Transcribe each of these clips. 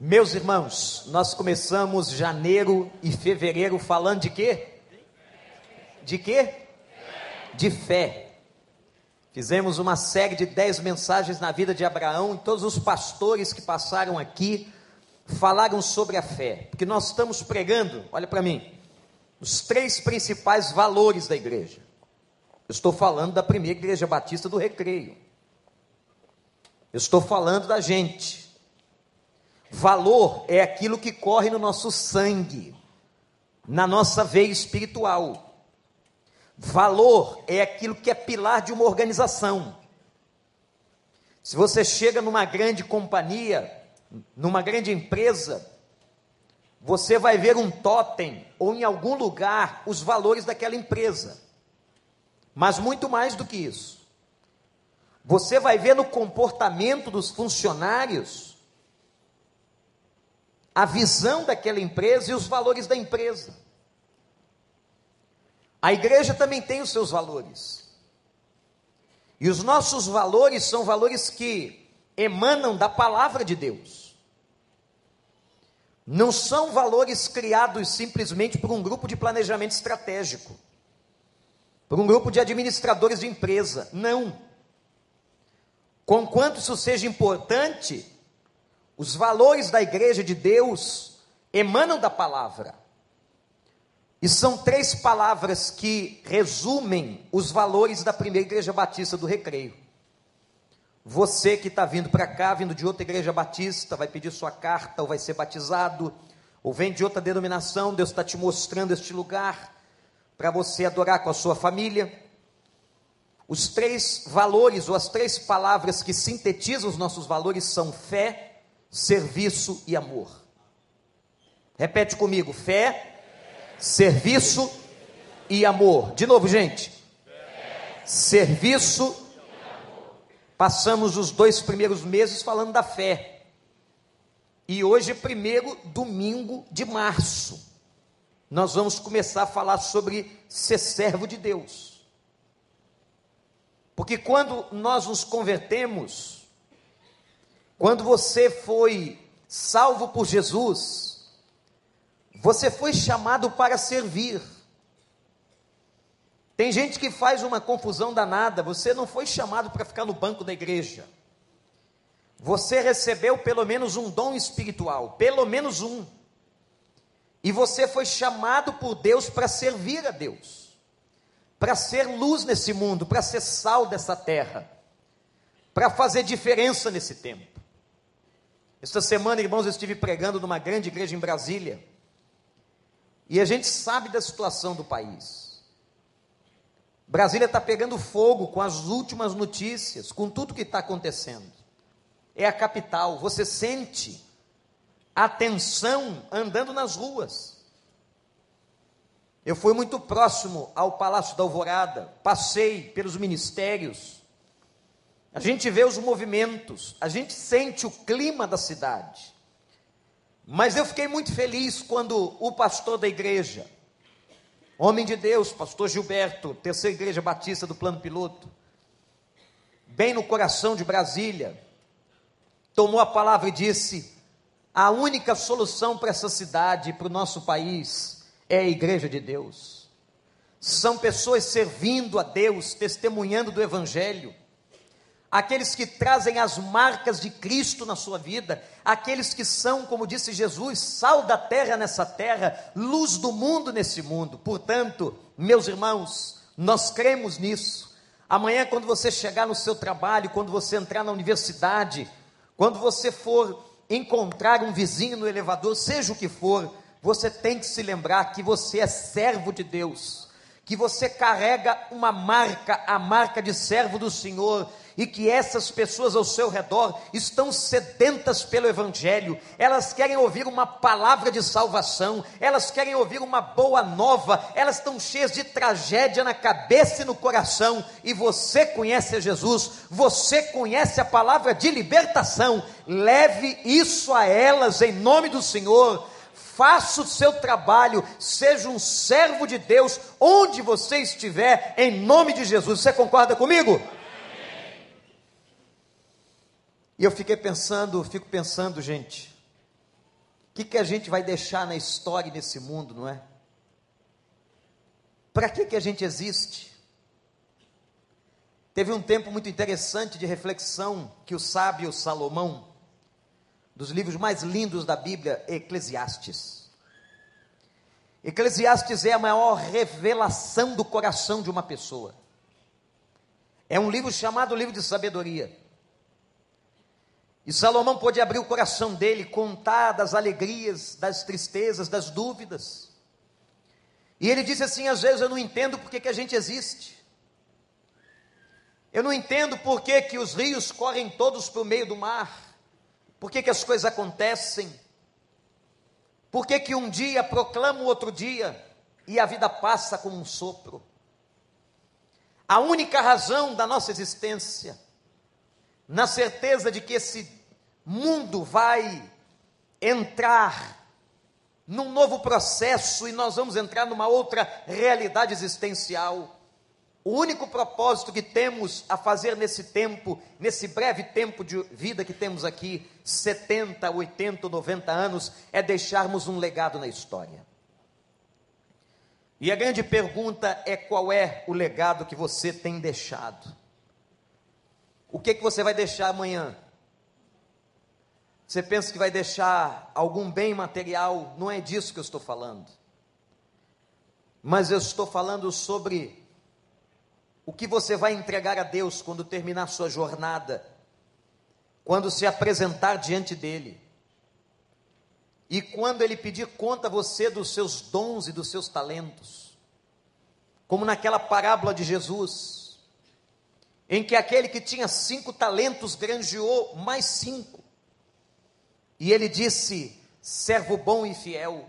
Meus irmãos, nós começamos janeiro e fevereiro falando de quê? De quê? De fé. Fizemos uma série de dez mensagens na vida de Abraão e todos os pastores que passaram aqui falaram sobre a fé, porque nós estamos pregando, olha para mim, os três principais valores da igreja. Eu estou falando da primeira igreja batista do Recreio. Eu estou falando da gente. Valor é aquilo que corre no nosso sangue, na nossa veia espiritual. Valor é aquilo que é pilar de uma organização. Se você chega numa grande companhia, numa grande empresa, você vai ver um totem ou em algum lugar os valores daquela empresa. Mas muito mais do que isso. Você vai ver no comportamento dos funcionários a visão daquela empresa e os valores da empresa. A igreja também tem os seus valores. E os nossos valores são valores que emanam da palavra de Deus. Não são valores criados simplesmente por um grupo de planejamento estratégico, por um grupo de administradores de empresa. Não. Conquanto isso seja importante, os valores da igreja de Deus emanam da palavra. E são três palavras que resumem os valores da primeira igreja batista do recreio. Você que está vindo para cá, vindo de outra igreja batista, vai pedir sua carta, ou vai ser batizado, ou vem de outra denominação, Deus está te mostrando este lugar para você adorar com a sua família. Os três valores, ou as três palavras que sintetizam os nossos valores são fé, serviço e amor. Repete comigo: fé, serviço e amor. De novo, gente. Serviço. Passamos os dois primeiros meses falando da fé. E hoje, primeiro domingo de março, nós vamos começar a falar sobre ser servo de Deus. Porque quando nós nos convertemos, quando você foi salvo por Jesus, você foi chamado para servir. Tem gente que faz uma confusão danada, você não foi chamado para ficar no banco da igreja. Você recebeu pelo menos um dom espiritual, pelo menos um. E você foi chamado por Deus para servir a Deus, para ser luz nesse mundo, para ser sal dessa terra, para fazer diferença nesse tempo. Esta semana, irmãos, eu estive pregando numa grande igreja em Brasília. E a gente sabe da situação do país. Brasília está pegando fogo com as últimas notícias, com tudo que está acontecendo. É a capital, você sente a tensão andando nas ruas. Eu fui muito próximo ao Palácio da Alvorada, passei pelos ministérios, a gente vê os movimentos, a gente sente o clima da cidade. Mas eu fiquei muito feliz quando o pastor da igreja, homem de Deus, pastor Gilberto, terceira igreja batista do plano piloto, bem no coração de Brasília, tomou a palavra e disse: a única solução para essa cidade, para o nosso país, é a igreja de Deus. São pessoas servindo a Deus, testemunhando do Evangelho aqueles que trazem as marcas de Cristo na sua vida, aqueles que são, como disse Jesus, sal da terra nessa terra, luz do mundo nesse mundo. Portanto, meus irmãos, nós cremos nisso. Amanhã, quando você chegar no seu trabalho, quando você entrar na universidade, quando você for encontrar um vizinho no elevador, seja o que for, você tem que se lembrar que você é servo de Deus, que você carrega uma marca, a marca de servo do Senhor, e que essas pessoas ao seu redor estão sedentas pelo Evangelho, elas querem ouvir uma palavra de salvação, elas querem ouvir uma boa nova, elas estão cheias de tragédia na cabeça e no coração, e você conhece a Jesus, você conhece a palavra de libertação, leve isso a elas em nome do Senhor faça o seu trabalho, seja um servo de Deus, onde você estiver, em nome de Jesus. Você concorda comigo? E eu fiquei pensando, fico pensando, gente, que, que a gente vai deixar na história nesse mundo, não é? Para que, que a gente existe? Teve um tempo muito interessante de reflexão que o sábio Salomão, dos livros mais lindos da Bíblia, Eclesiastes. Eclesiastes é a maior revelação do coração de uma pessoa. É um livro chamado livro de sabedoria. E Salomão pôde abrir o coração dele, contar das alegrias, das tristezas, das dúvidas. E ele disse assim: às vezes eu não entendo por que, que a gente existe. Eu não entendo por que, que os rios correm todos para o meio do mar. Por que, que as coisas acontecem. Por que, que um dia proclama o outro dia e a vida passa como um sopro. A única razão da nossa existência, na certeza de que esse mundo vai entrar num novo processo e nós vamos entrar numa outra realidade existencial. O único propósito que temos a fazer nesse tempo, nesse breve tempo de vida que temos aqui, 70, 80, 90 anos, é deixarmos um legado na história. E a grande pergunta é qual é o legado que você tem deixado? O que, que você vai deixar amanhã? Você pensa que vai deixar algum bem material? Não é disso que eu estou falando. Mas eu estou falando sobre o que você vai entregar a Deus quando terminar sua jornada, quando se apresentar diante dele. E quando ele pedir conta a você dos seus dons e dos seus talentos, como naquela parábola de Jesus, em que aquele que tinha cinco talentos granjeou mais cinco. E ele disse: servo bom e fiel,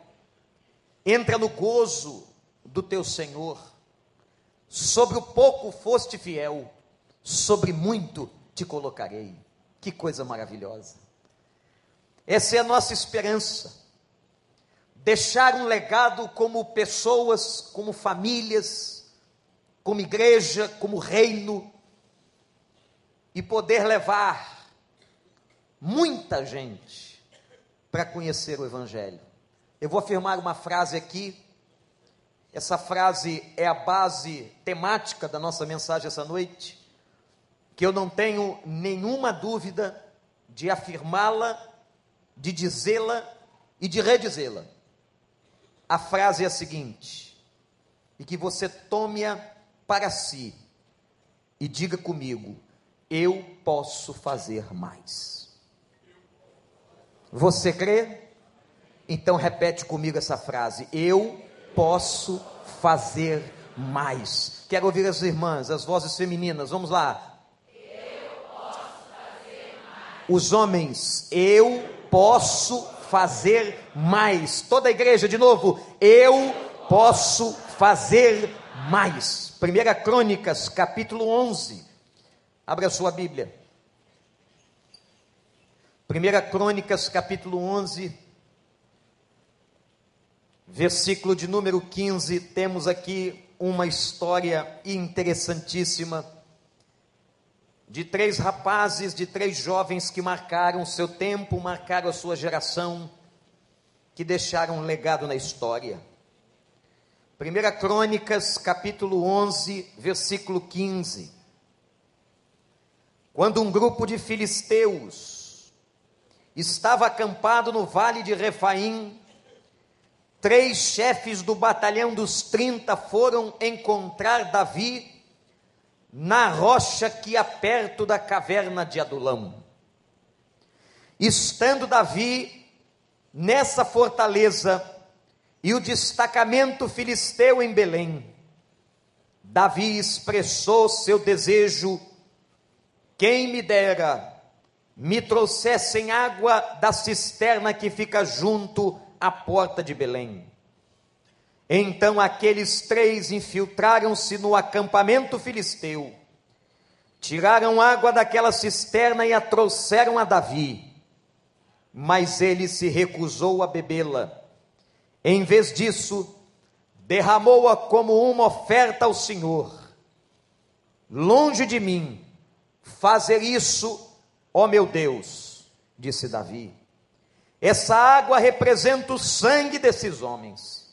entra no gozo do teu Senhor. Sobre o pouco foste fiel, sobre muito te colocarei. Que coisa maravilhosa. Essa é a nossa esperança. Deixar um legado como pessoas, como famílias, como igreja, como reino, e poder levar muita gente para conhecer o Evangelho. Eu vou afirmar uma frase aqui, essa frase é a base temática da nossa mensagem essa noite, que eu não tenho nenhuma dúvida de afirmá-la, de dizê-la e de redizê-la. A frase é a seguinte, e que você tome-a para si e diga comigo: eu posso fazer mais. Você crê? Então repete comigo essa frase: Eu posso fazer mais. Quero ouvir as irmãs, as vozes femininas. Vamos lá. Os homens, eu posso fazer mais. Toda a igreja, de novo, eu posso fazer mais. Primeira Crônicas, capítulo 11. Abra sua Bíblia. 1 Crônicas, capítulo 11, versículo de número 15, temos aqui uma história interessantíssima de três rapazes, de três jovens que marcaram seu tempo, marcaram a sua geração, que deixaram um legado na história. 1 Crônicas, capítulo 11, versículo 15. Quando um grupo de filisteus estava acampado no vale de Refaim. Três chefes do batalhão dos 30 foram encontrar Davi na rocha que há perto da caverna de Adulão. Estando Davi nessa fortaleza e o destacamento filisteu em Belém, Davi expressou seu desejo: quem me dera me trouxessem água da cisterna que fica junto à porta de Belém. Então aqueles três infiltraram-se no acampamento filisteu, tiraram água daquela cisterna e a trouxeram a Davi, mas ele se recusou a bebê-la. Em vez disso, derramou-a como uma oferta ao Senhor. Longe de mim fazer isso Ó oh meu Deus, disse Davi, Essa água representa o sangue desses homens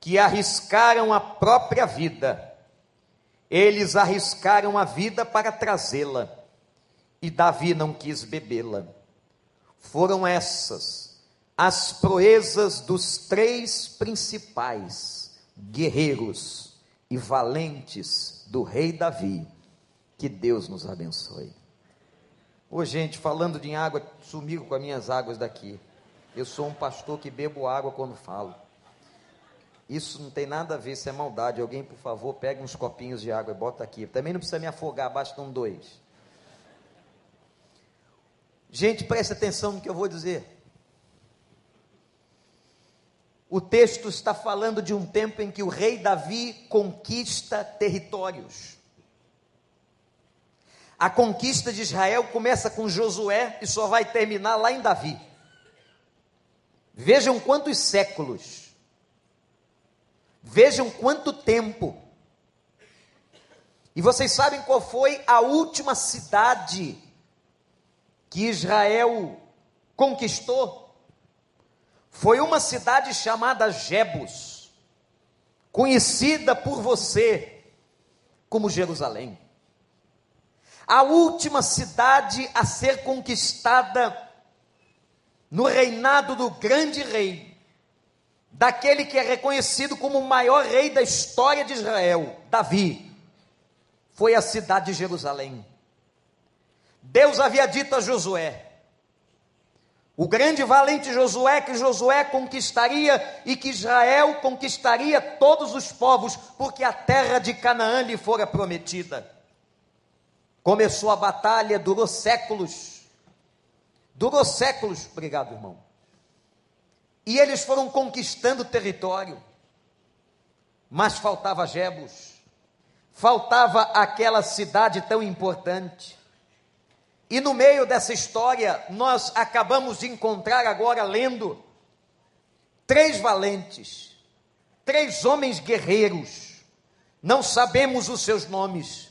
que arriscaram a própria vida. Eles arriscaram a vida para trazê-la e Davi não quis bebê-la. Foram essas as proezas dos três principais guerreiros e valentes do rei Davi. Que Deus nos abençoe. Ô gente, falando de água, sumiu com as minhas águas daqui. Eu sou um pastor que bebo água quando falo. Isso não tem nada a ver, isso é maldade. Alguém, por favor, pegue uns copinhos de água e bota aqui. Também não precisa me afogar, bastam dois. Gente, preste atenção no que eu vou dizer. O texto está falando de um tempo em que o rei Davi conquista territórios. A conquista de Israel começa com Josué e só vai terminar lá em Davi. Vejam quantos séculos. Vejam quanto tempo. E vocês sabem qual foi a última cidade que Israel conquistou? foi uma cidade chamada Jebus, conhecida por você como Jerusalém. A última cidade a ser conquistada no reinado do grande rei, daquele que é reconhecido como o maior rei da história de Israel, Davi, foi a cidade de Jerusalém. Deus havia dito a Josué: o grande valente Josué, que Josué conquistaria e que Israel conquistaria todos os povos, porque a terra de Canaã lhe fora prometida. Começou a batalha, durou séculos. Durou séculos, obrigado, irmão. E eles foram conquistando território. Mas faltava Jebus. Faltava aquela cidade tão importante. E no meio dessa história, nós acabamos de encontrar agora, lendo, três valentes, três homens guerreiros. Não sabemos os seus nomes,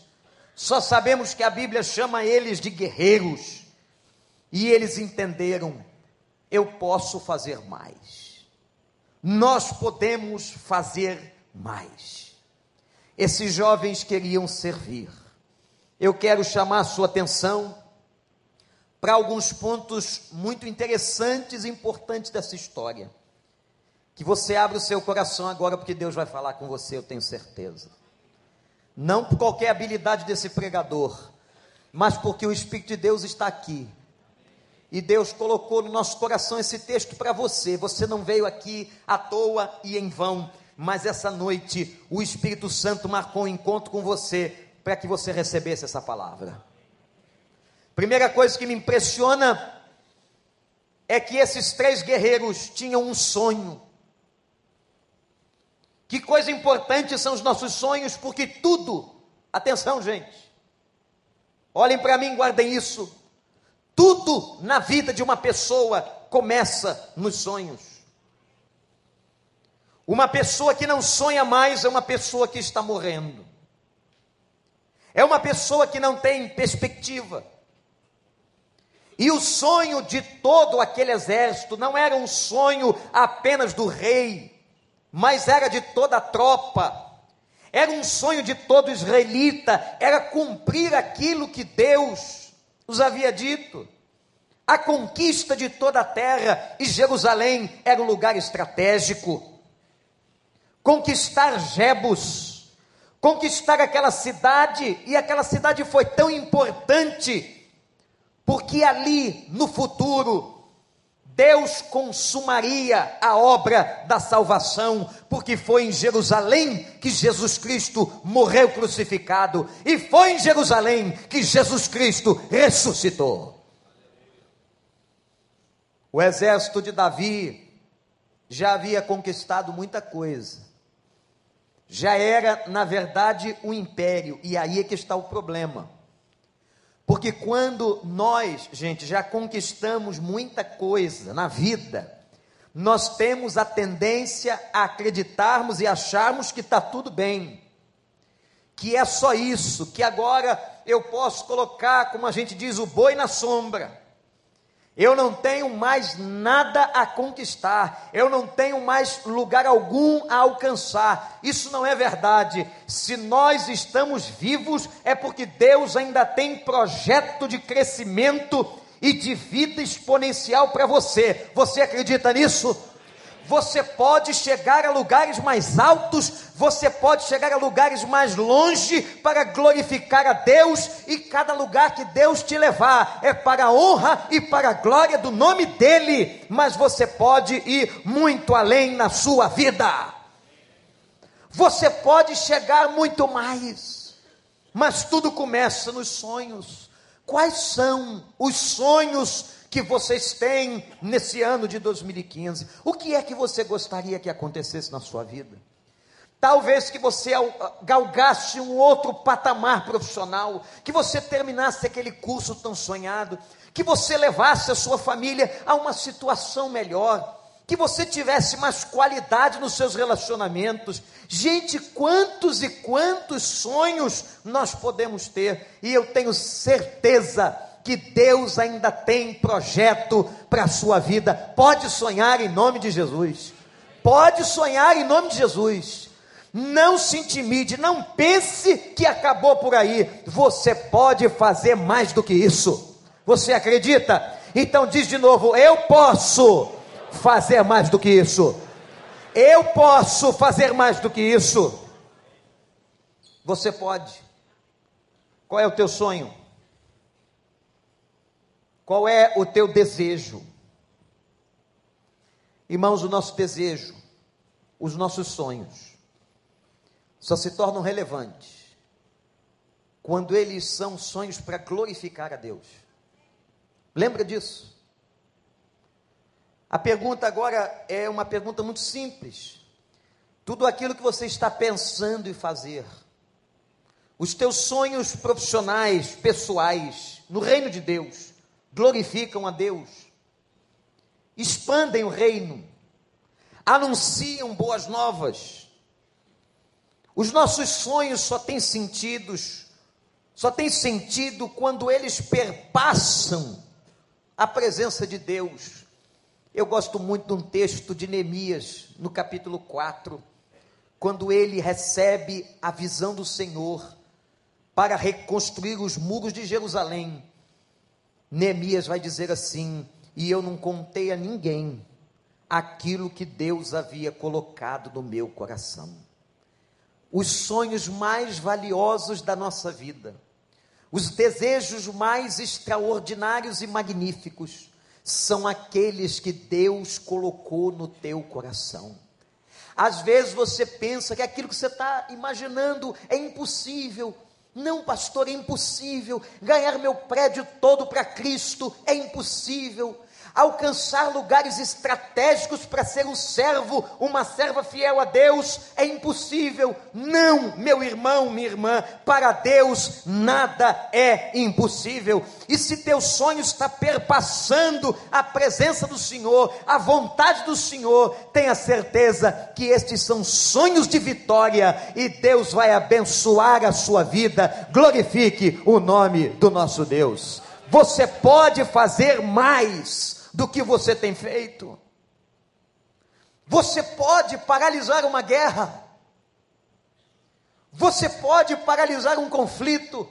só sabemos que a Bíblia chama eles de guerreiros. E eles entenderam: eu posso fazer mais. Nós podemos fazer mais. Esses jovens queriam servir. Eu quero chamar a sua atenção para alguns pontos muito interessantes e importantes dessa história. Que você abra o seu coração agora, porque Deus vai falar com você, eu tenho certeza. Não por qualquer habilidade desse pregador, mas porque o Espírito de Deus está aqui. E Deus colocou no nosso coração esse texto para você. Você não veio aqui à toa e em vão, mas essa noite o Espírito Santo marcou um encontro com você para que você recebesse essa palavra. Primeira coisa que me impressiona é que esses três guerreiros tinham um sonho. Que coisa importante são os nossos sonhos, porque tudo, atenção, gente, olhem para mim, guardem isso. Tudo na vida de uma pessoa começa nos sonhos. Uma pessoa que não sonha mais é uma pessoa que está morrendo. É uma pessoa que não tem perspectiva. E o sonho de todo aquele exército não era um sonho apenas do rei, mas era de toda a tropa. Era um sonho de todo israelita, era cumprir aquilo que Deus os havia dito. A conquista de toda a terra e Jerusalém era um lugar estratégico. Conquistar Jebus, conquistar aquela cidade, e aquela cidade foi tão importante porque ali no futuro Deus consumaria a obra da salvação, porque foi em Jerusalém que Jesus Cristo morreu crucificado, e foi em Jerusalém que Jesus Cristo ressuscitou. O exército de Davi já havia conquistado muita coisa, já era, na verdade, um império, e aí é que está o problema. Porque quando nós, gente, já conquistamos muita coisa na vida, nós temos a tendência a acreditarmos e acharmos que está tudo bem, que é só isso, que agora eu posso colocar, como a gente diz, o boi na sombra, Eu não tenho mais nada a conquistar, eu não tenho mais lugar algum a alcançar. Isso não é verdade. Se nós estamos vivos, é porque Deus ainda tem projeto de crescimento e de vida exponencial para você. Você acredita nisso? Você pode chegar a lugares mais altos, você pode chegar a lugares mais longe para glorificar a Deus, e cada lugar que Deus te levar é para a honra e para a glória do nome dEle, mas você pode ir muito além na sua vida, você pode chegar muito mais, mas tudo começa nos sonhos. Quais são os sonhos que vocês têm nesse ano de 2015. O que é que você gostaria que acontecesse na sua vida? Talvez que você galgasse um outro patamar profissional, que você terminasse aquele curso tão sonhado, que você levasse a sua família a uma situação melhor, que você tivesse mais qualidade nos seus relacionamentos. Gente, quantos e quantos sonhos nós podemos ter, e eu tenho certeza que Deus ainda tem projeto para a sua vida. Pode sonhar em nome de Jesus. Pode sonhar em nome de Jesus. Não se intimide, não pense que acabou por aí. Você pode fazer mais do que isso. Você acredita? Então diz de novo: Eu posso fazer mais do que isso. Eu posso fazer mais do que isso. Você pode. Qual é o teu sonho? Qual é o teu desejo? Irmãos, o nosso desejo, os nossos sonhos, só se tornam relevantes quando eles são sonhos para glorificar a Deus. Lembra disso? A pergunta agora é uma pergunta muito simples. Tudo aquilo que você está pensando em fazer, os teus sonhos profissionais, pessoais, no reino de Deus, glorificam a Deus, expandem o reino, anunciam boas novas. Os nossos sonhos só têm sentidos, só têm sentido quando eles perpassam a presença de Deus. Eu gosto muito de um texto de Neemias, no capítulo 4, quando ele recebe a visão do Senhor para reconstruir os muros de Jerusalém. Neemias vai dizer assim: E eu não contei a ninguém aquilo que Deus havia colocado no meu coração. Os sonhos mais valiosos da nossa vida, os desejos mais extraordinários e magníficos, são aqueles que Deus colocou no teu coração. Às vezes você pensa que aquilo que você está imaginando é impossível, não, pastor, é impossível. Ganhar meu prédio todo para Cristo é impossível alcançar lugares estratégicos para ser um servo, uma serva fiel a Deus, é impossível. Não, meu irmão, minha irmã, para Deus nada é impossível. E se teu sonho está perpassando a presença do Senhor, a vontade do Senhor, tenha certeza que estes são sonhos de vitória e Deus vai abençoar a sua vida. Glorifique o nome do nosso Deus. Você pode fazer mais do que você tem feito. Você pode paralisar uma guerra. Você pode paralisar um conflito.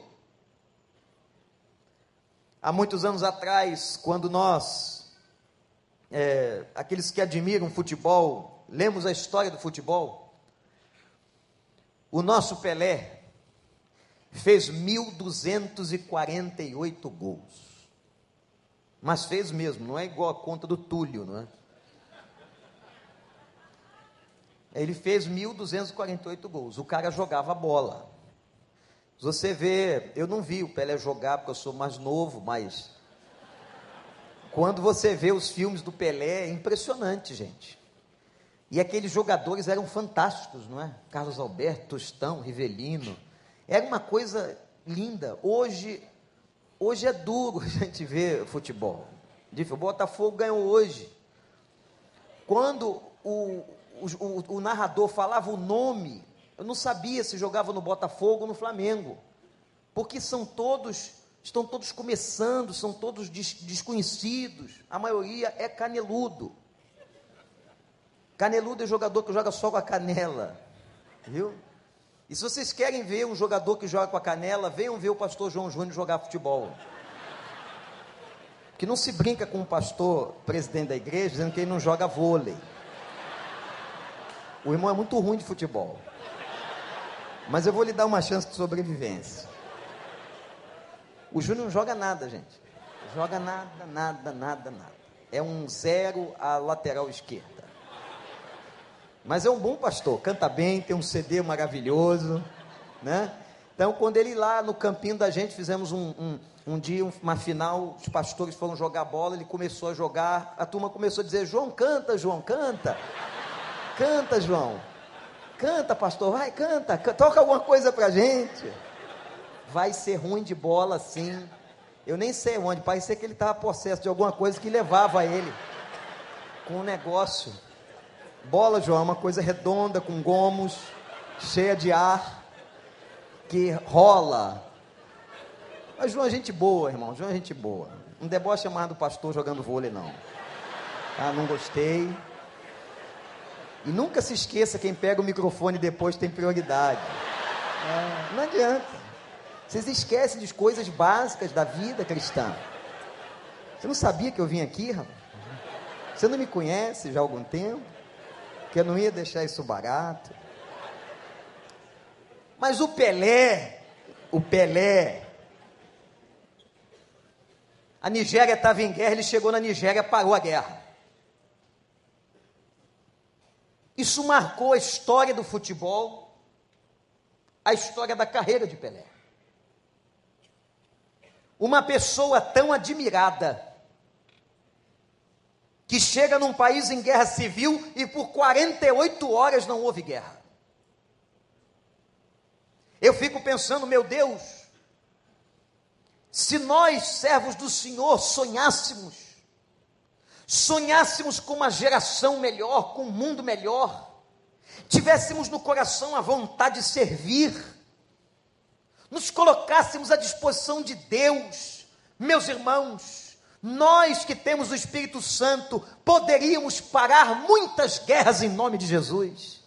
Há muitos anos atrás, quando nós, é, aqueles que admiram futebol, lemos a história do futebol, o nosso Pelé fez 1.248 gols. Mas fez mesmo, não é igual a conta do Túlio, não é? Ele fez 1.248 gols. O cara jogava bola. Você vê, eu não vi o Pelé jogar porque eu sou mais novo, mas quando você vê os filmes do Pelé, é impressionante, gente. E aqueles jogadores eram fantásticos, não é? Carlos Alberto, Tostão, Rivelino. Era uma coisa linda. Hoje Hoje é duro a gente ver futebol. O Botafogo ganhou hoje. Quando o, o, o, narrador falava o nome, eu não sabia se jogava no Botafogo ou no Flamengo. Porque são todos estão todos começando, são todos des desconhecidos, a maioria é caneludo. Caneludo é jogador que joga só com a canela, viu? E se vocês querem ver um jogador que joga com a canela, venham ver o pastor João Júnior jogar futebol. Que não se brinca com o pastor presidente da igreja dizendo que ele não joga vôlei. O irmão é muito ruim de futebol. Mas eu vou lhe dar uma chance de sobrevivência. O Júnior não joga nada, gente. Joga nada, nada, nada, nada. É um zero à lateral esquerda. Mas é um bom pastor, canta bem, tem um CD maravilhoso, né? Então, quando ele lá no campinho da gente, fizemos um, um, um dia, uma final, os pastores foram jogar bola, ele começou a jogar, a turma começou a dizer, João, canta, João, canta. Canta, João. Canta, pastor, vai, canta, toca alguma coisa pra gente. Vai ser ruim de bola, sim. Eu nem sei onde, parecia que ele estava possesso de alguma coisa que levava ele com um negócio. Bola, João, é uma coisa redonda, com gomos, cheia de ar, que rola. Mas João é gente boa, irmão. João é gente boa. Um deboche chamado pastor jogando vôlei, não. Ah, não gostei. E nunca se esqueça, quem pega o microfone depois tem prioridade. É, não adianta. Vocês esquecem de coisas básicas da vida cristã. Você não sabia que eu vim aqui, rapaz? Você não me conhece já há algum tempo? Eu não ia deixar isso barato. Mas o Pelé, o Pelé, a Nigéria estava em guerra, ele chegou na Nigéria, parou a guerra. Isso marcou a história do futebol, a história da carreira de Pelé. Uma pessoa tão admirada, que chega num país em guerra civil e por 48 horas não houve guerra. Eu fico pensando, meu Deus, se nós, servos do Senhor, sonhássemos, sonhássemos com uma geração melhor, com um mundo melhor, tivéssemos no coração a vontade de servir, nos colocássemos à disposição de Deus, meus irmãos, nós que temos o Espírito Santo poderíamos parar muitas guerras em nome de Jesus.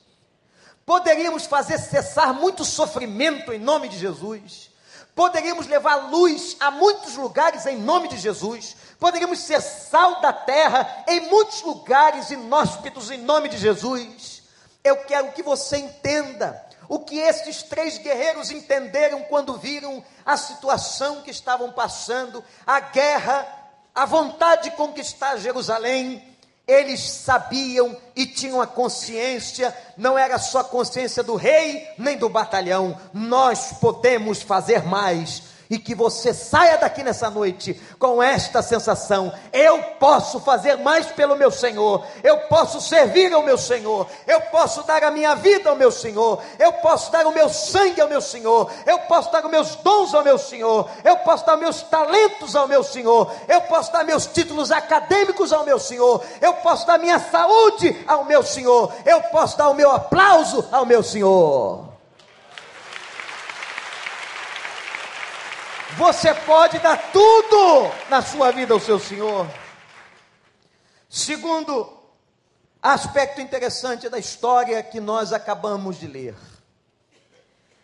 Poderíamos fazer cessar muito sofrimento em nome de Jesus. Poderíamos levar luz a muitos lugares em nome de Jesus. Poderíamos ser sal da terra em muitos lugares inóspitos em nome de Jesus. Eu quero que você entenda o que esses três guerreiros entenderam quando viram a situação que estavam passando, a guerra a vontade de conquistar Jerusalém, eles sabiam e tinham a consciência, não era só a consciência do rei nem do batalhão, nós podemos fazer mais e que você saia daqui nessa noite com esta sensação: eu posso fazer mais pelo meu Senhor, eu posso servir ao meu Senhor, eu posso dar a minha vida ao meu Senhor, eu posso dar o meu sangue ao meu Senhor, eu posso dar os meus dons ao meu Senhor, eu posso dar meus talentos ao meu Senhor, eu posso dar meus títulos acadêmicos ao meu Senhor, eu posso dar minha saúde ao meu Senhor, eu posso dar o meu aplauso ao meu Senhor. Você pode dar tudo na sua vida ao seu Senhor. Segundo aspecto interessante da história que nós acabamos de ler.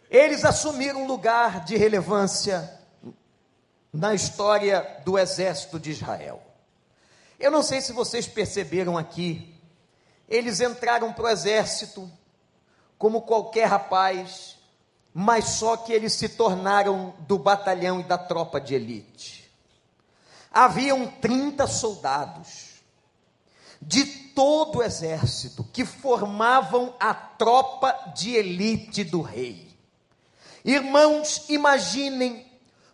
Eles assumiram um lugar de relevância na história do exército de Israel. Eu não sei se vocês perceberam aqui, eles entraram para o exército como qualquer rapaz, mas só que eles se tornaram do batalhão e da tropa de elite. Haviam 30 soldados de todo o exército que formavam a tropa de elite do rei. Irmãos, imaginem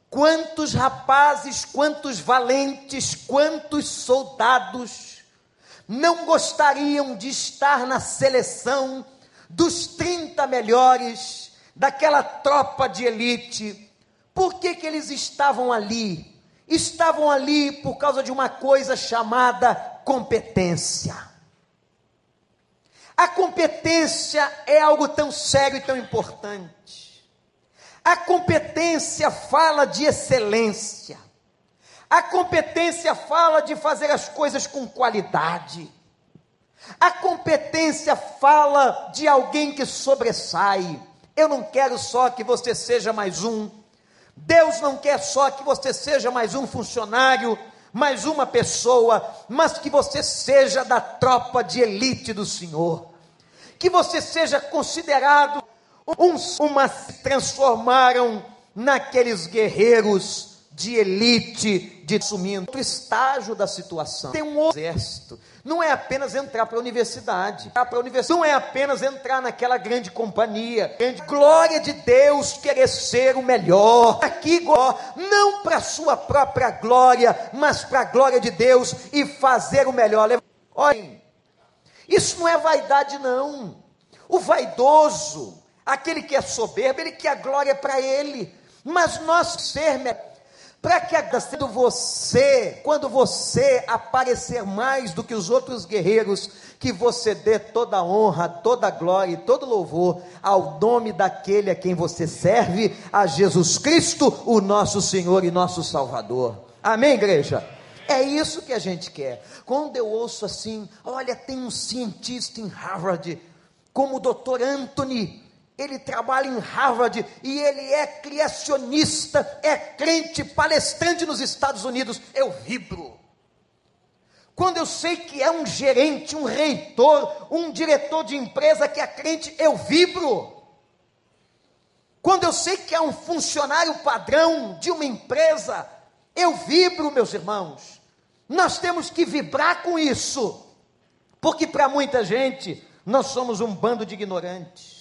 quantos rapazes, quantos valentes, quantos soldados não gostariam de estar na seleção dos 30 melhores daquela tropa de elite. Por que, que eles estavam ali? Estavam ali por causa de uma coisa chamada competência. A competência é algo tão sério e tão importante. A competência fala de excelência. A competência fala de fazer as coisas com qualidade. A competência fala de alguém que sobressai. Eu não quero só que você seja mais um. Deus não quer só que você seja mais um funcionário, mais uma pessoa, mas que você seja da tropa de elite do Senhor. Que você seja considerado uns uma se transformaram naqueles guerreiros de elite, de assumindo outro estágio da situação. Tem um exército. Não é apenas entrar para a universidade. Não é apenas entrar naquela grande companhia. Grande glória de Deus querer ser o melhor. Aqui, não para a sua própria glória, mas para a glória de Deus e fazer o melhor. Olhem, isso não é vaidade, não. O vaidoso, aquele que é soberbo, ele quer a glória para ele. Mas nós ser para que agradecendo você, quando você aparecer mais do que os outros guerreiros, que você dê toda a honra, toda a glória e todo louvor ao nome daquele a quem você serve, a Jesus Cristo, o nosso Senhor e nosso Salvador. Amém, igreja? É isso que a gente quer. Quando eu ouço assim, olha, tem um cientista em Harvard, como o doutor Anthony, ele trabalha em Harvard e ele é criacionista, é crente, palestrante nos Estados Unidos. Eu vibro. Quando eu sei que é um gerente, um reitor, um diretor de empresa que é crente, eu vibro. Quando eu sei que é um funcionário padrão de uma empresa, eu vibro, meus irmãos. Nós temos que vibrar com isso, porque para muita gente nós somos um bando de ignorantes.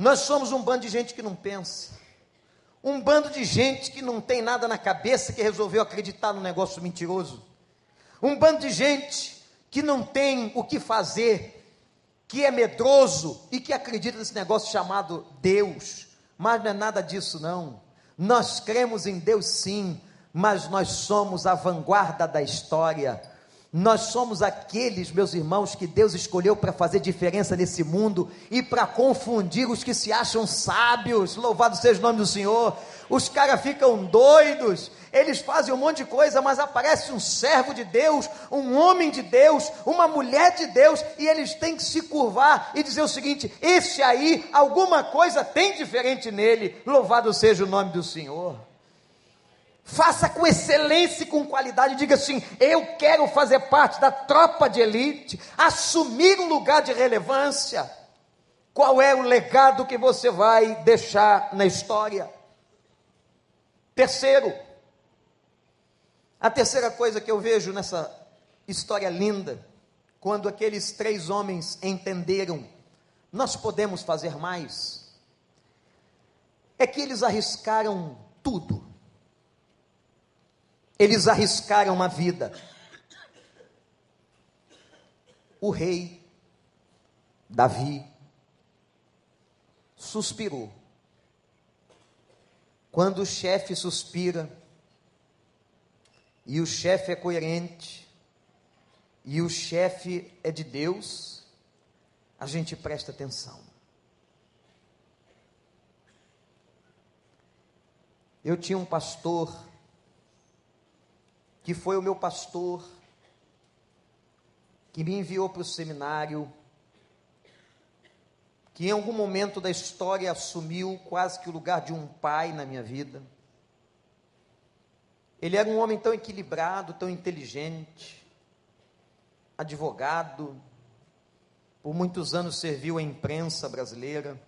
Nós somos um bando de gente que não pensa. Um bando de gente que não tem nada na cabeça, que resolveu acreditar no negócio mentiroso. Um bando de gente que não tem o que fazer, que é medroso e que acredita nesse negócio chamado Deus. Mas não é nada disso, não. Nós cremos em Deus sim, mas nós somos a vanguarda da história. Nós somos aqueles, meus irmãos, que Deus escolheu para fazer diferença nesse mundo e para confundir os que se acham sábios. Louvado seja o nome do Senhor. Os caras ficam doidos, eles fazem um monte de coisa, mas aparece um servo de Deus, um homem de Deus, uma mulher de Deus, e eles têm que se curvar e dizer o seguinte: esse aí, alguma coisa tem diferente nele. Louvado seja o nome do Senhor. Faça com excelência e com qualidade. Diga assim: eu quero fazer parte da tropa de elite, assumir um lugar de relevância. Qual é o legado que você vai deixar na história? Terceiro, a terceira coisa que eu vejo nessa história linda, quando aqueles três homens entenderam, nós podemos fazer mais, é que eles arriscaram tudo eles arriscaram uma vida. O rei Davi suspirou. Quando o chefe suspira, e o chefe é coerente, e o chefe é de Deus, a gente presta atenção. Eu tinha um pastor que foi o meu pastor, que me enviou para o seminário, que em algum momento da história assumiu quase que o lugar de um pai na minha vida. Ele era um homem tão equilibrado, tão inteligente, advogado, por muitos anos serviu a imprensa brasileira,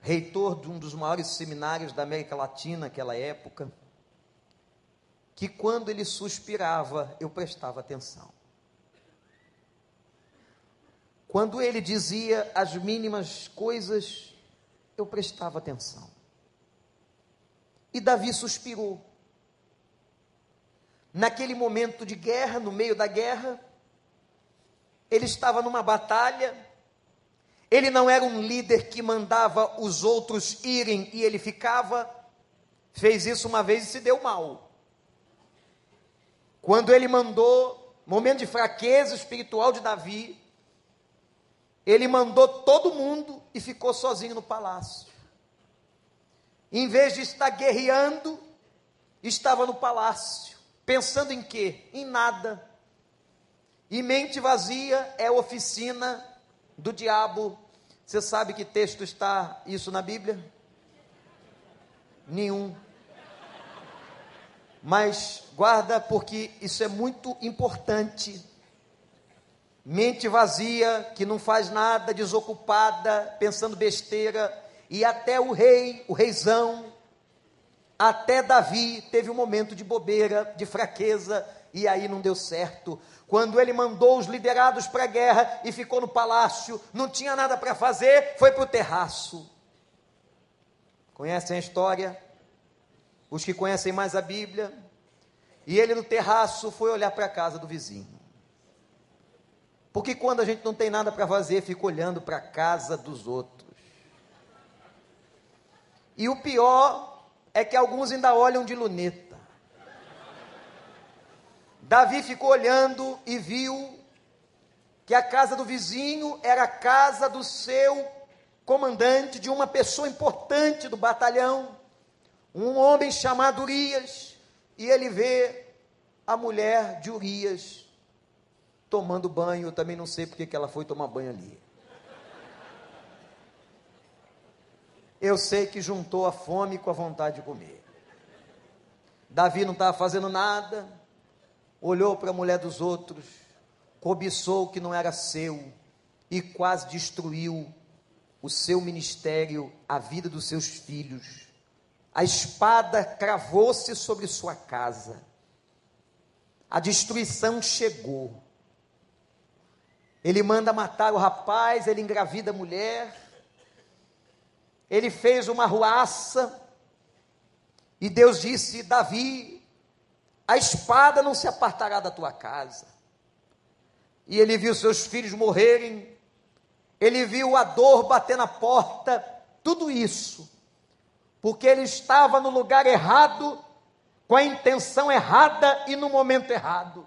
reitor de um dos maiores seminários da América Latina naquela época que quando ele suspirava, eu prestava atenção. Quando ele dizia as mínimas coisas, eu prestava atenção. E Davi suspirou. Naquele momento de guerra, no meio da guerra, ele estava numa batalha, ele não era um líder que mandava os outros irem e ele ficava, fez isso uma vez e se deu mal. Quando ele mandou, momento de fraqueza espiritual de Davi, ele mandou todo mundo e ficou sozinho no palácio. Em vez de estar guerreando, estava no palácio, pensando em quê? Em nada. E mente vazia é oficina do diabo. Você sabe que texto está isso na Bíblia? Nenhum. Mas guarda, porque isso é muito importante. Mente vazia, que não faz nada, desocupada, pensando besteira, e até o rei, o reizão, até Davi teve um momento de bobeira, de fraqueza, e aí não deu certo. Quando ele mandou os liderados para a guerra e ficou no palácio, não tinha nada para fazer, foi para o terraço. Conhecem a história? Os que conhecem mais a Bíblia. E ele no terraço foi olhar para a casa do vizinho. Porque quando a gente não tem nada para fazer, fica olhando para a casa dos outros. E o pior é que alguns ainda olham de luneta. Davi ficou olhando e viu que a casa do vizinho era a casa do seu comandante, de uma pessoa importante do batalhão, um homem chamado Urias, e ele vê a mulher de Urias tomando banho, eu também não sei porque que ela foi tomar banho ali. Eu sei que juntou a fome com a vontade de comer. Davi não estava fazendo nada, olhou para a mulher dos outros, cobiçou o que não era seu e quase destruiu o seu ministério, a vida dos seus filhos. A espada cravou-se sobre sua casa. A destruição chegou. Ele manda matar o rapaz, ele engravida a mulher ele fez uma ruaça, e Deus disse: Davi, a espada não se apartará da tua casa. E ele viu seus filhos morrerem, ele viu a dor bater na porta, tudo isso, porque ele estava no lugar errado, com a intenção errada e no momento errado.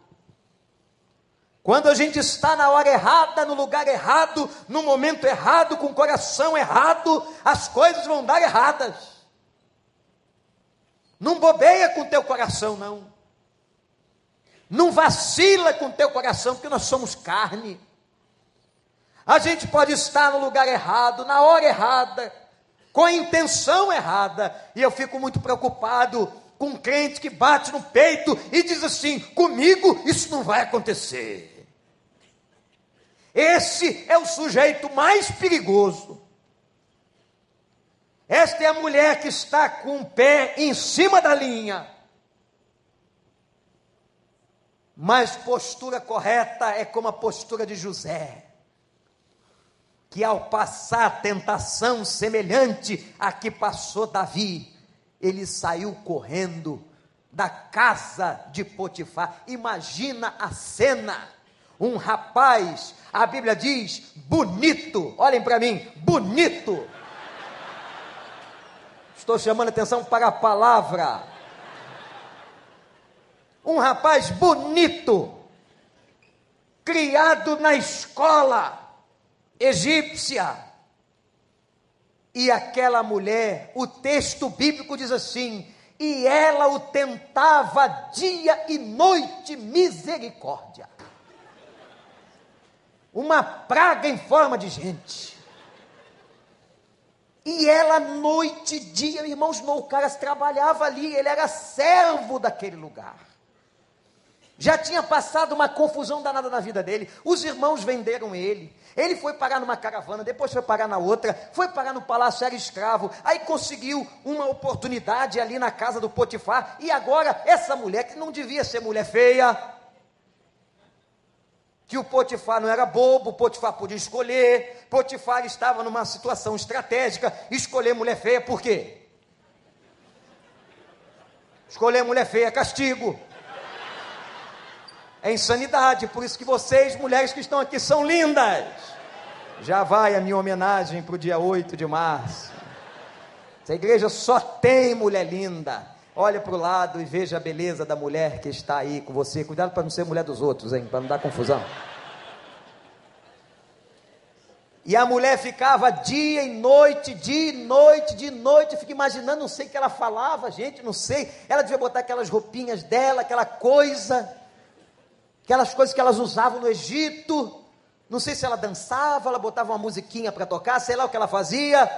Quando a gente está na hora errada, no lugar errado, no momento errado, com o coração errado, as coisas vão dar erradas. Não bobeia com teu coração, não. Não vacila com teu coração, porque nós somos carne. A gente pode estar no lugar errado, na hora errada, com a intenção errada, e eu fico muito preocupado com um crente que bate no peito e diz assim: comigo isso não vai acontecer. Esse é o sujeito mais perigoso. Esta é a mulher que está com o pé em cima da linha. Mas postura correta é como a postura de José, que ao passar tentação semelhante a que passou Davi, ele saiu correndo da casa de Potifar. Imagina a cena: um rapaz a Bíblia diz bonito. Olhem para mim, bonito. Estou chamando atenção para a palavra. Um rapaz bonito, criado na escola egípcia. E aquela mulher, o texto bíblico diz assim: e ela o tentava dia e noite, misericórdia uma praga em forma de gente. E ela, noite e dia, irmãos, não, o cara trabalhava ali, ele era servo daquele lugar. Já tinha passado uma confusão danada na vida dele. Os irmãos venderam ele. Ele foi parar numa caravana, depois foi parar na outra, foi parar no palácio, era escravo. Aí conseguiu uma oportunidade ali na casa do Potifar. E agora, essa mulher, que não devia ser mulher feia, que o Potifar não era bobo, o Potifar podia escolher, Potifar estava numa situação estratégica, escolher mulher feia, por quê? Escolher mulher feia castigo. É insanidade, por isso que vocês, mulheres que estão aqui, são lindas. Já vai a minha homenagem para o dia 8 de março. Essa igreja só tem mulher linda. Olha para o lado e veja a beleza da mulher que está aí com você. Cuidado para não ser mulher dos outros, hein? Para não dar confusão. E a mulher ficava dia e noite, dia e noite, dia e noite. Eu fico imaginando, não sei o que ela falava, gente, não sei. Ela devia botar aquelas roupinhas dela, aquela coisa, aquelas coisas que elas usavam no Egito. Não sei se ela dançava, ela botava uma musiquinha para tocar, sei lá o que ela fazia.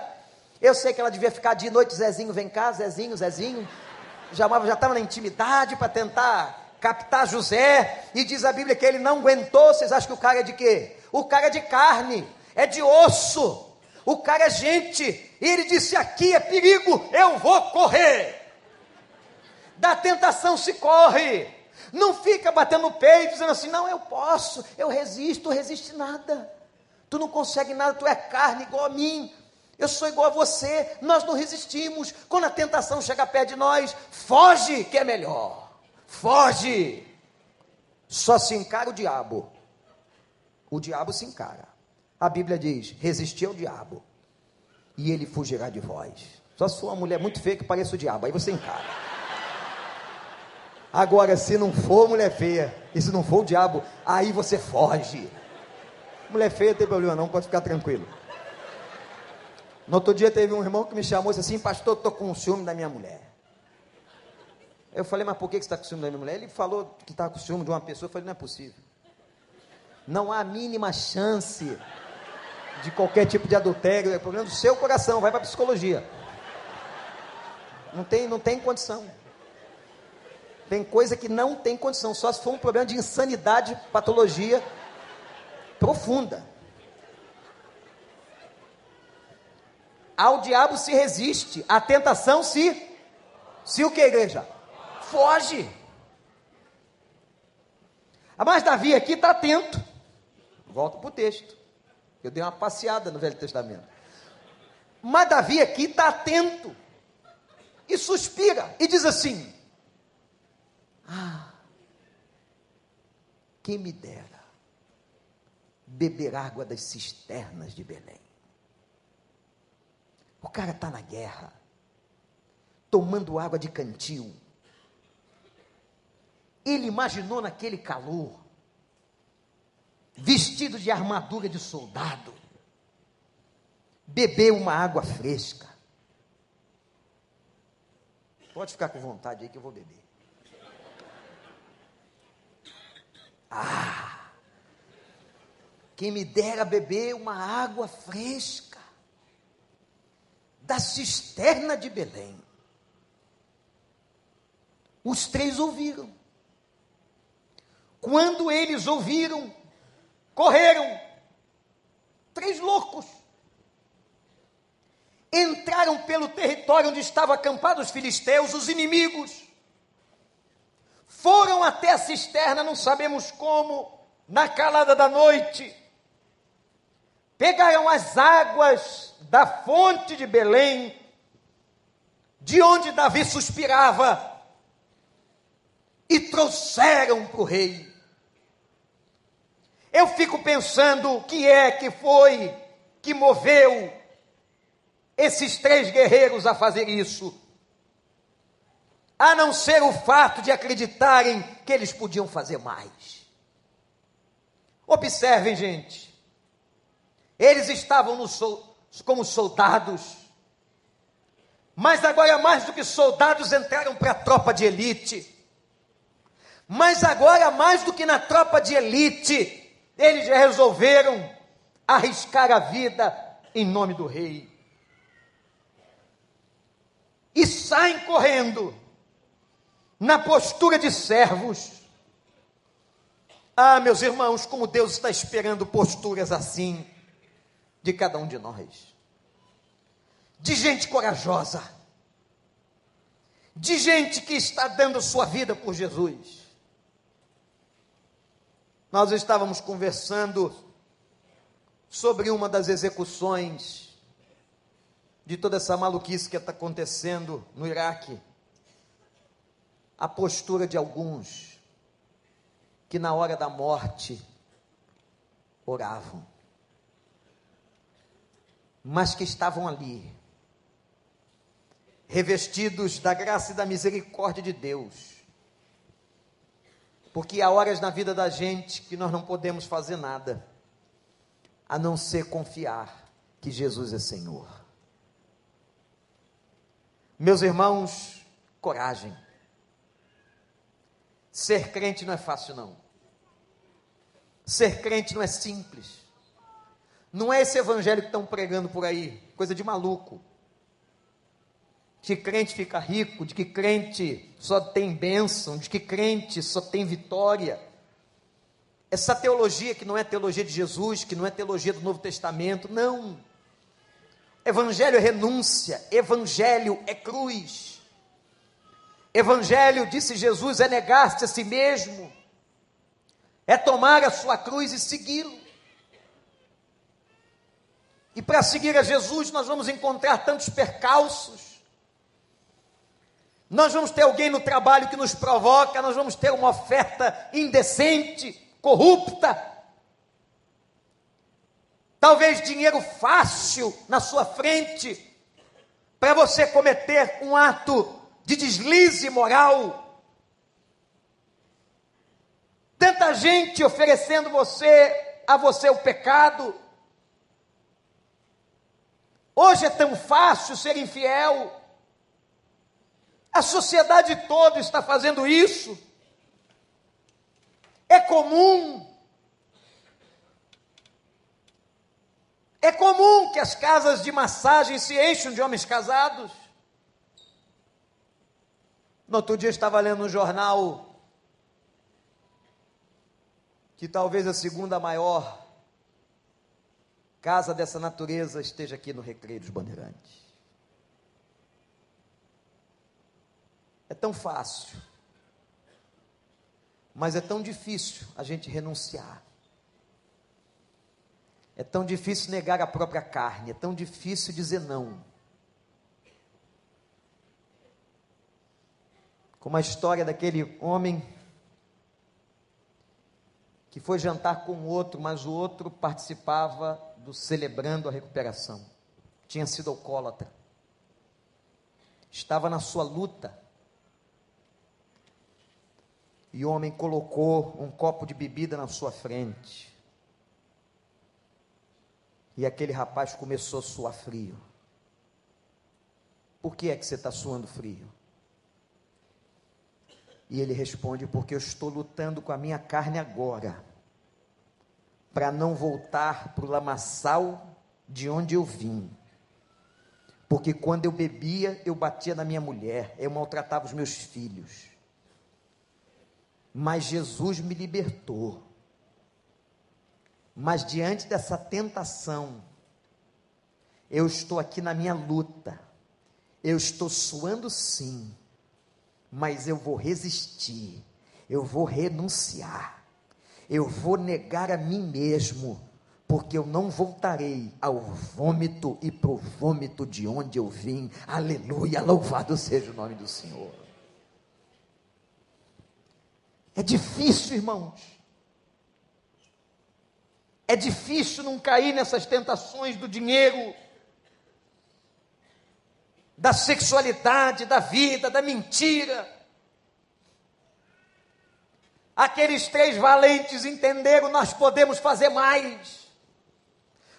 Eu sei que ela devia ficar de noite, Zezinho, vem cá, Zezinho, Zezinho. Já estava na intimidade para tentar captar José. E diz a Bíblia que ele não aguentou. Vocês acham que o cara é de quê? O cara é de carne, é de osso. O cara é gente. E ele disse: aqui é perigo, eu vou correr. Da tentação se corre. Não fica batendo o peito, dizendo assim: não, eu posso, eu resisto, resiste nada. Tu não consegue nada, tu é carne igual a mim. Eu sou igual a você, nós não resistimos. Quando a tentação chega perto de nós, foge, que é melhor. Foge. Só se encara o diabo. O diabo se encara. A Bíblia diz: resistir ao diabo, e ele fugirá de vós. Só se for uma mulher muito feia que pareça o diabo, aí você encara. Agora, se não for mulher feia, e se não for o diabo, aí você foge. Mulher feia tem problema não, pode ficar tranquilo. No outro dia teve um irmão que me chamou e disse assim, pastor, estou com ciúme da minha mulher. Eu falei, mas por que você está com ciúme da minha mulher? Ele falou que estava com ciúme de uma pessoa, eu falei, não é possível. Não há a mínima chance de qualquer tipo de adultério, é problema do seu coração, vai para psicologia. Não tem, não tem condição. Tem coisa que não tem condição, só se for um problema de insanidade, patologia profunda. Ao diabo se resiste, à tentação se se o que, igreja? Foge. Ah, mas Davi aqui está atento. Volta para o texto. Eu dei uma passeada no Velho Testamento. Mas Davi aqui está atento. E suspira. E diz assim: ah, quem me dera beber água das cisternas de Belém. O cara está na guerra, tomando água de cantil. Ele imaginou naquele calor, vestido de armadura de soldado, beber uma água fresca. Pode ficar com vontade aí que eu vou beber. Ah! Quem me dera beber uma água fresca da cisterna de Belém. Os três ouviram. Quando eles ouviram, correram. Três loucos. Entraram pelo território onde estavam acampados os filisteus, os inimigos foram até a cisterna, não sabemos como, na calada da noite. Pegaram as águas da fonte de Belém, de onde Davi suspirava, e trouxeram para o rei. Eu fico pensando o que é que foi que moveu esses três guerreiros a fazer isso a não ser o fato de acreditarem que eles podiam fazer mais. Observem, gente, eles estavam no sol, como soldados, mas agora, mais do que soldados, entraram para a tropa de elite. Mas agora, mais do que na tropa de elite, eles resolveram arriscar a vida em nome do rei. E saem correndo na postura de servos. Ah, meus irmãos, como Deus está esperando posturas assim de cada um de nós. De gente corajosa. De gente que está dando sua vida por Jesus. Nós estávamos conversando sobre uma das execuções de toda essa maluquice que está acontecendo no Iraque a postura de alguns que na hora da morte oravam, mas que estavam ali, revestidos da graça e da misericórdia de Deus. Porque há horas na vida da gente que nós não podemos fazer nada. a não ser confiar que Jesus é Senhor. Meus irmãos, coragem. Ser crente não é fácil, não. Ser crente não é simples. Não é esse evangelho que estão pregando por aí, coisa de maluco. De que crente fica rico, de que crente só tem bênção, de que crente só tem vitória. Essa teologia que não é teologia de Jesus, que não é teologia do Novo Testamento, não. Evangelho é renúncia, evangelho é cruz. Evangelho, disse Jesus, é negar-se a si mesmo, é tomar a sua cruz e segui-lo. E para seguir a Jesus, nós vamos encontrar tantos percalços. Nós vamos ter alguém no trabalho que nos provoca, nós vamos ter uma oferta indecente, corrupta. Talvez dinheiro fácil na sua frente, para você cometer um ato de deslize moral. Tanta gente oferecendo você a você o pecado. Hoje é tão fácil ser infiel. A sociedade toda está fazendo isso. É comum. É comum que as casas de massagem se enchem de homens casados. No outro dia estava lendo um jornal que talvez a segunda maior casa dessa natureza esteja aqui no Recreio dos Bandeirantes. É tão fácil, mas é tão difícil a gente renunciar. É tão difícil negar a própria carne, é tão difícil dizer não. Como a história daquele homem que foi jantar com outro, mas o outro participava do celebrando a recuperação. Tinha sido alcoólatra. Estava na sua luta. E o homem colocou um copo de bebida na sua frente. E aquele rapaz começou a suar frio. Por que é que você está suando frio? E ele responde: Porque eu estou lutando com a minha carne agora, para não voltar para o lamaçal de onde eu vim. Porque quando eu bebia, eu batia na minha mulher, eu maltratava os meus filhos. Mas Jesus me libertou. Mas diante dessa tentação, eu estou aqui na minha luta. Eu estou suando sim, mas eu vou resistir, eu vou renunciar, eu vou negar a mim mesmo, porque eu não voltarei ao vômito e para o vômito de onde eu vim. Aleluia, louvado seja o nome do Senhor. É difícil, irmãos. É difícil não cair nessas tentações do dinheiro da sexualidade, da vida, da mentira. Aqueles três valentes entenderam: nós podemos fazer mais,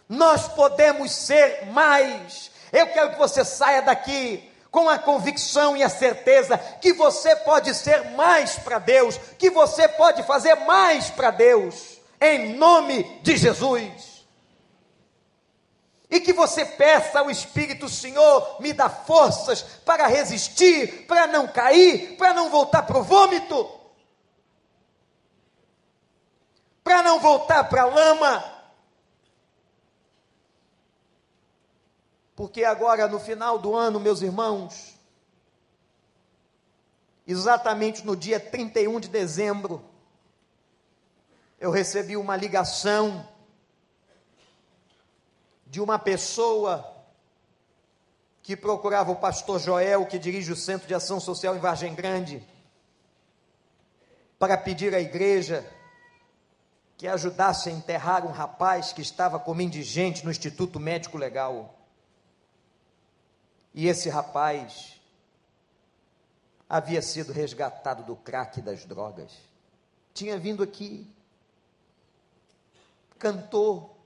nós podemos ser mais. Eu quero que você saia daqui com a convicção e a certeza que você pode ser mais para Deus, que você pode fazer mais para Deus, em nome de Jesus e que você peça ao Espírito, Senhor, me dá forças para resistir, para não cair, para não voltar para o vômito, para não voltar para a lama. Porque agora, no final do ano, meus irmãos, exatamente no dia 31 de dezembro, eu recebi uma ligação de uma pessoa que procurava o pastor Joel, que dirige o Centro de Ação Social em Vargem Grande, para pedir à igreja que ajudasse a enterrar um rapaz que estava como indigente no Instituto Médico Legal. E esse rapaz havia sido resgatado do crack das drogas. Tinha vindo aqui, cantou,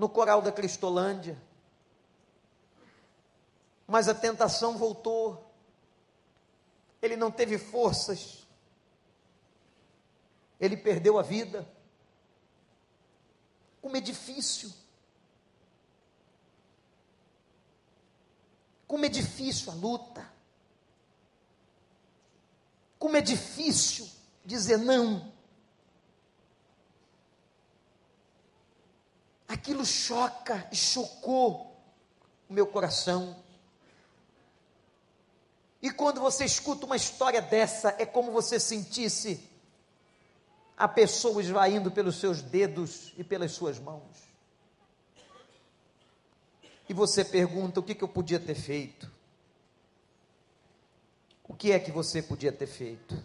no coral da Cristolândia. Mas a tentação voltou. Ele não teve forças. Ele perdeu a vida. Como é difícil. Como é difícil a luta. Como é difícil dizer não. Aquilo choca e chocou o meu coração. E quando você escuta uma história dessa, é como você sentisse a pessoa esvaindo pelos seus dedos e pelas suas mãos. E você pergunta: o que, que eu podia ter feito? O que é que você podia ter feito?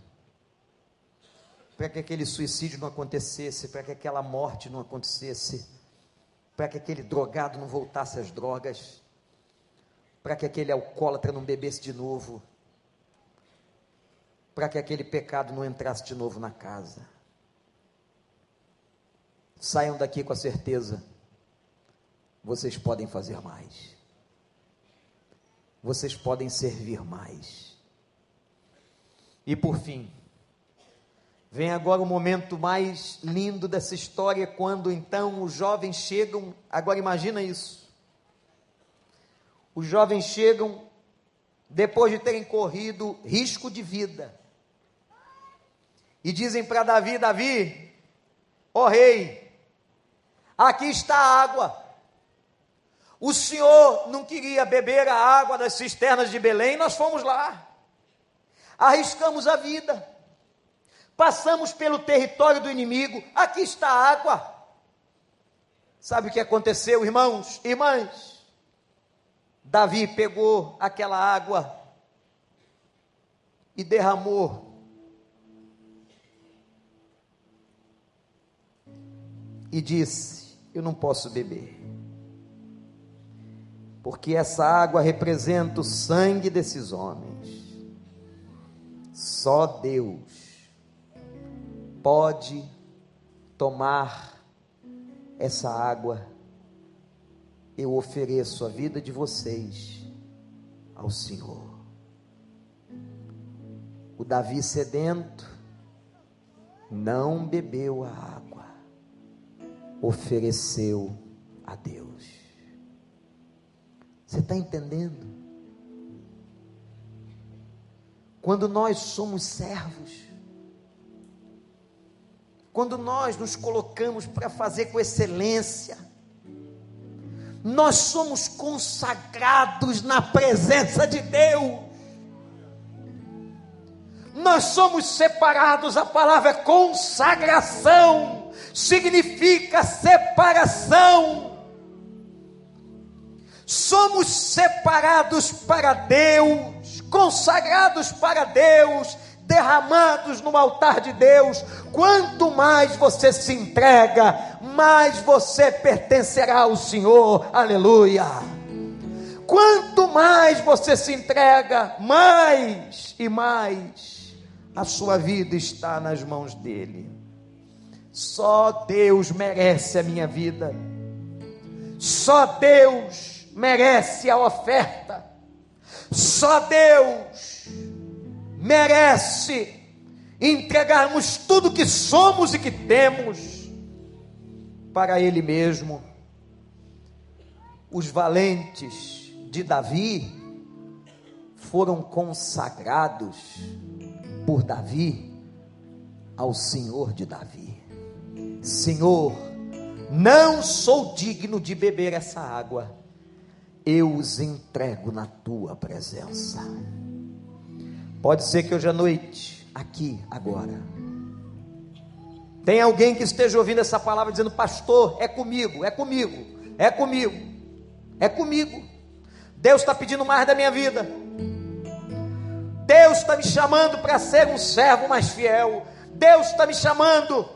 Para que aquele suicídio não acontecesse, para que aquela morte não acontecesse para que aquele drogado não voltasse às drogas, para que aquele alcoólatra não bebesse de novo, para que aquele pecado não entrasse de novo na casa. Saiam daqui com a certeza, vocês podem fazer mais, vocês podem servir mais. E por fim, Vem agora o momento mais lindo dessa história, quando então os jovens chegam. Agora imagina isso. Os jovens chegam depois de terem corrido risco de vida. E dizem para Davi: Davi, ó oh rei, aqui está a água. O senhor não queria beber a água das cisternas de Belém, nós fomos lá. Arriscamos a vida passamos pelo território do inimigo, aqui está a água. Sabe o que aconteceu, irmãos, irmãs? Davi pegou aquela água e derramou. E disse: Eu não posso beber, porque essa água representa o sangue desses homens. Só Deus pode tomar essa água, eu ofereço a vida de vocês ao Senhor. O Davi sedento não bebeu a água, ofereceu a Deus. Você está entendendo? Quando nós somos servos, quando nós nos colocamos para fazer com excelência, nós somos consagrados na presença de Deus. Nós somos separados, a palavra consagração significa separação. Somos separados para Deus, consagrados para Deus, derramados no altar de Deus, quanto mais você se entrega, mais você pertencerá ao Senhor, aleluia. Quanto mais você se entrega, mais e mais a sua vida está nas mãos dEle. Só Deus merece a minha vida, só Deus merece a oferta, só Deus merece entregarmos tudo que somos e que temos para Ele mesmo. Os valentes de Davi foram consagrados por Davi ao Senhor de Davi. Senhor, não sou digno de beber essa água, eu os entrego na tua presença. Pode ser que hoje à noite, aqui, agora, tem alguém que esteja ouvindo essa palavra dizendo: Pastor, é comigo, é comigo, é comigo, é comigo. Deus está pedindo mais da minha vida. Deus está me chamando para ser um servo mais fiel. Deus está me chamando,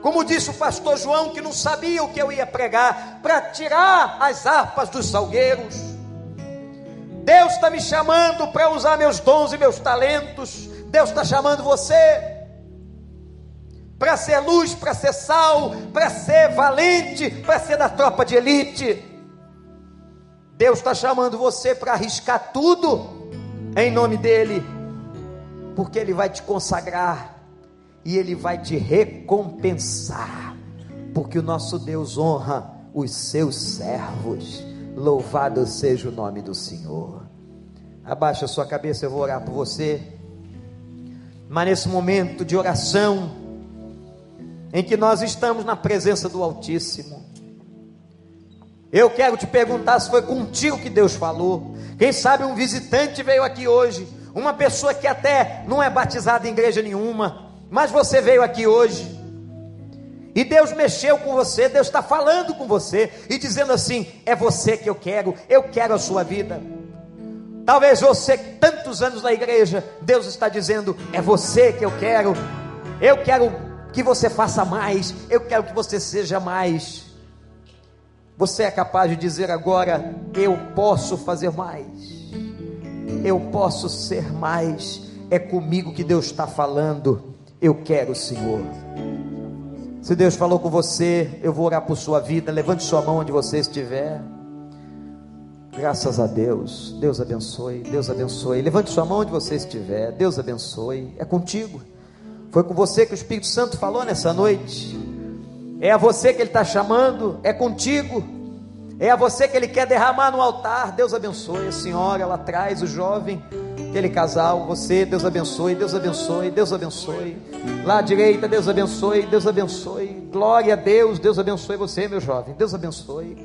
como disse o pastor João, que não sabia o que eu ia pregar, para tirar as harpas dos salgueiros Deus está me chamando para usar meus dons e meus talentos. Deus está chamando você. para ser luz, para ser sal, para ser valente, para ser da tropa de elite. Deus está chamando você para arriscar tudo em nome dEle, porque Ele vai te consagrar e Ele vai te recompensar, porque o nosso Deus honra os seus servos. Louvado seja o nome do Senhor. Abaixa a sua cabeça, eu vou orar por você. Mas nesse momento de oração, em que nós estamos na presença do Altíssimo, eu quero te perguntar se foi contigo que Deus falou. Quem sabe um visitante veio aqui hoje, uma pessoa que até não é batizada em igreja nenhuma, mas você veio aqui hoje. E Deus mexeu com você, Deus está falando com você e dizendo assim: é você que eu quero, eu quero a sua vida. Talvez você, tantos anos na igreja, Deus está dizendo: é você que eu quero, eu quero que você faça mais, eu quero que você seja mais. Você é capaz de dizer agora: eu posso fazer mais, eu posso ser mais, é comigo que Deus está falando, eu quero, Senhor. Se Deus falou com você, eu vou orar por sua vida. Levante sua mão onde você estiver. Graças a Deus. Deus abençoe. Deus abençoe. Levante sua mão onde você estiver. Deus abençoe. É contigo. Foi com você que o Espírito Santo falou nessa noite. É a você que Ele está chamando. É contigo. É a você que Ele quer derramar no altar. Deus abençoe. A senhora lá atrás, o jovem aquele casal, você, Deus abençoe, Deus abençoe, Deus abençoe. Lá à direita, Deus abençoe, Deus abençoe. Glória a Deus, Deus abençoe você, meu jovem, Deus abençoe.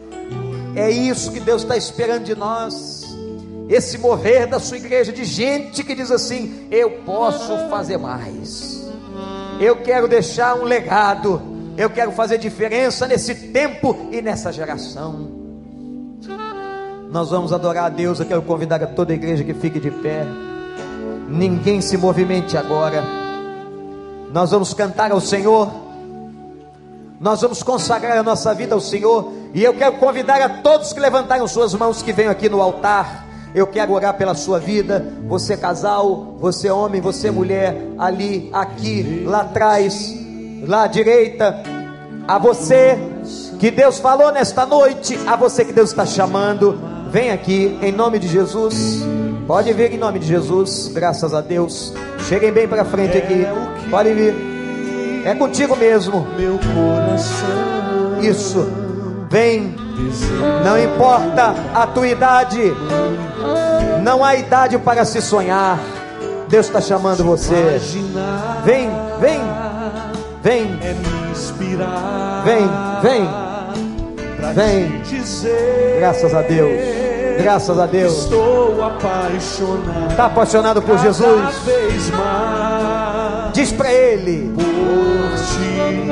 É isso que Deus está esperando de nós. Esse mover da sua igreja de gente que diz assim: Eu posso fazer mais. Eu quero deixar um legado. Eu quero fazer diferença nesse tempo e nessa geração. Nós vamos adorar a Deus. Eu quero convidar a toda a igreja que fique de pé. Ninguém se movimente agora. Nós vamos cantar ao Senhor. Nós vamos consagrar a nossa vida ao Senhor. E eu quero convidar a todos que levantaram suas mãos que venham aqui no altar. Eu quero orar pela sua vida. Você casal, você homem, você mulher, ali, aqui, lá atrás, lá à direita. A você que Deus falou nesta noite, a você que Deus está chamando. Vem aqui em nome de Jesus. Pode vir em nome de Jesus. Graças a Deus. Cheguem bem para frente aqui. Pode vir. É contigo mesmo. Meu coração. Isso. Vem. Não importa a tua idade. Não há idade para se sonhar. Deus está chamando você. Vem, vem, vem. Vem, vem. Vem. Graças a Deus. Graças a Deus. Estou apaixonado. Está apaixonado por Jesus? Diz para ele. Por ti.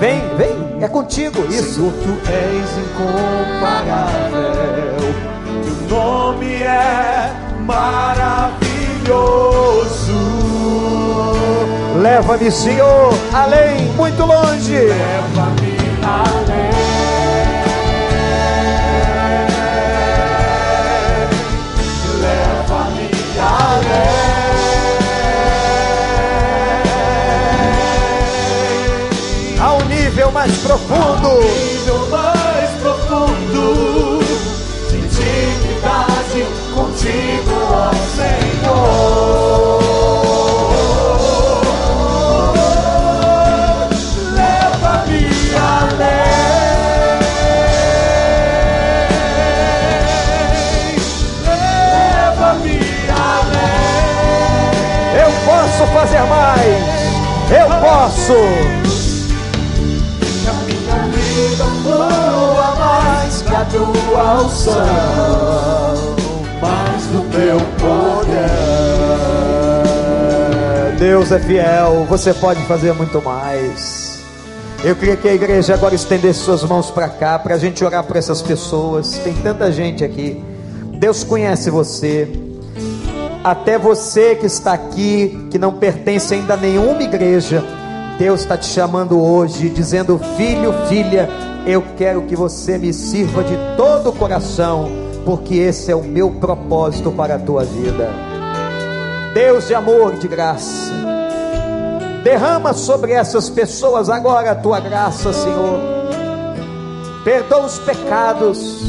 Vem, vem. É contigo isso. Senhor, tu és incomparável. Teu nome é maravilhoso. Leva-me, Senhor, além, muito longe. Leva-me além. Mais profundo. nível mais profundo de intimidade contigo, ó Senhor. posso fazer mais. Eu posso. Mais que a tua unção, mais do teu poder. Deus é fiel, você pode fazer muito mais. Eu queria que a igreja agora estendesse suas mãos para cá, para a gente orar por essas pessoas. Tem tanta gente aqui. Deus conhece você até você que está aqui, que não pertence ainda a nenhuma igreja, Deus está te chamando hoje, dizendo: Filho, filha, eu quero que você me sirva de todo o coração, porque esse é o meu propósito para a tua vida. Deus de amor e de graça, Derrama sobre essas pessoas agora a tua graça, Senhor. Perdoa os pecados,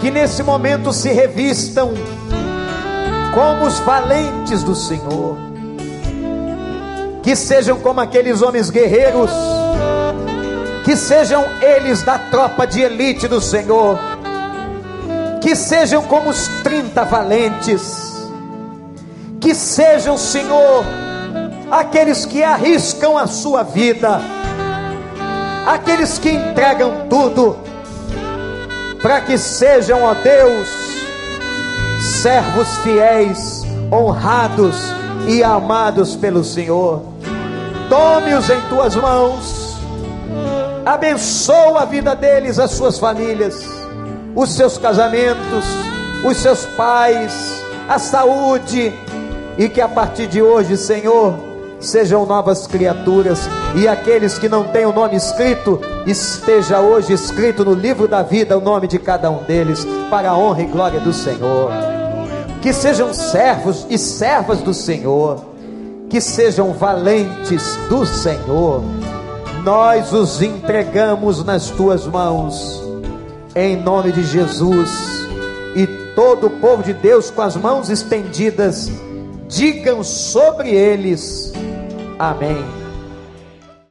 que nesse momento se revistam como os valentes do Senhor, que sejam como aqueles homens guerreiros, que sejam eles da tropa de elite do Senhor, que sejam como os 30 valentes, que sejam, Senhor, aqueles que arriscam a sua vida, aqueles que entregam tudo, para que sejam, ó Deus, servos fiéis, honrados e amados pelo Senhor. Tome-os em tuas mãos, abençoa a vida deles, as suas famílias, os seus casamentos, os seus pais, a saúde, e que a partir de hoje, Senhor, sejam novas criaturas, e aqueles que não têm o nome escrito, esteja hoje escrito no livro da vida o nome de cada um deles, para a honra e glória do Senhor. Que sejam servos e servas do Senhor, que sejam valentes do Senhor. Nós os entregamos nas tuas mãos, em nome de Jesus, e todo o povo de Deus com as mãos estendidas, digam sobre eles Amém.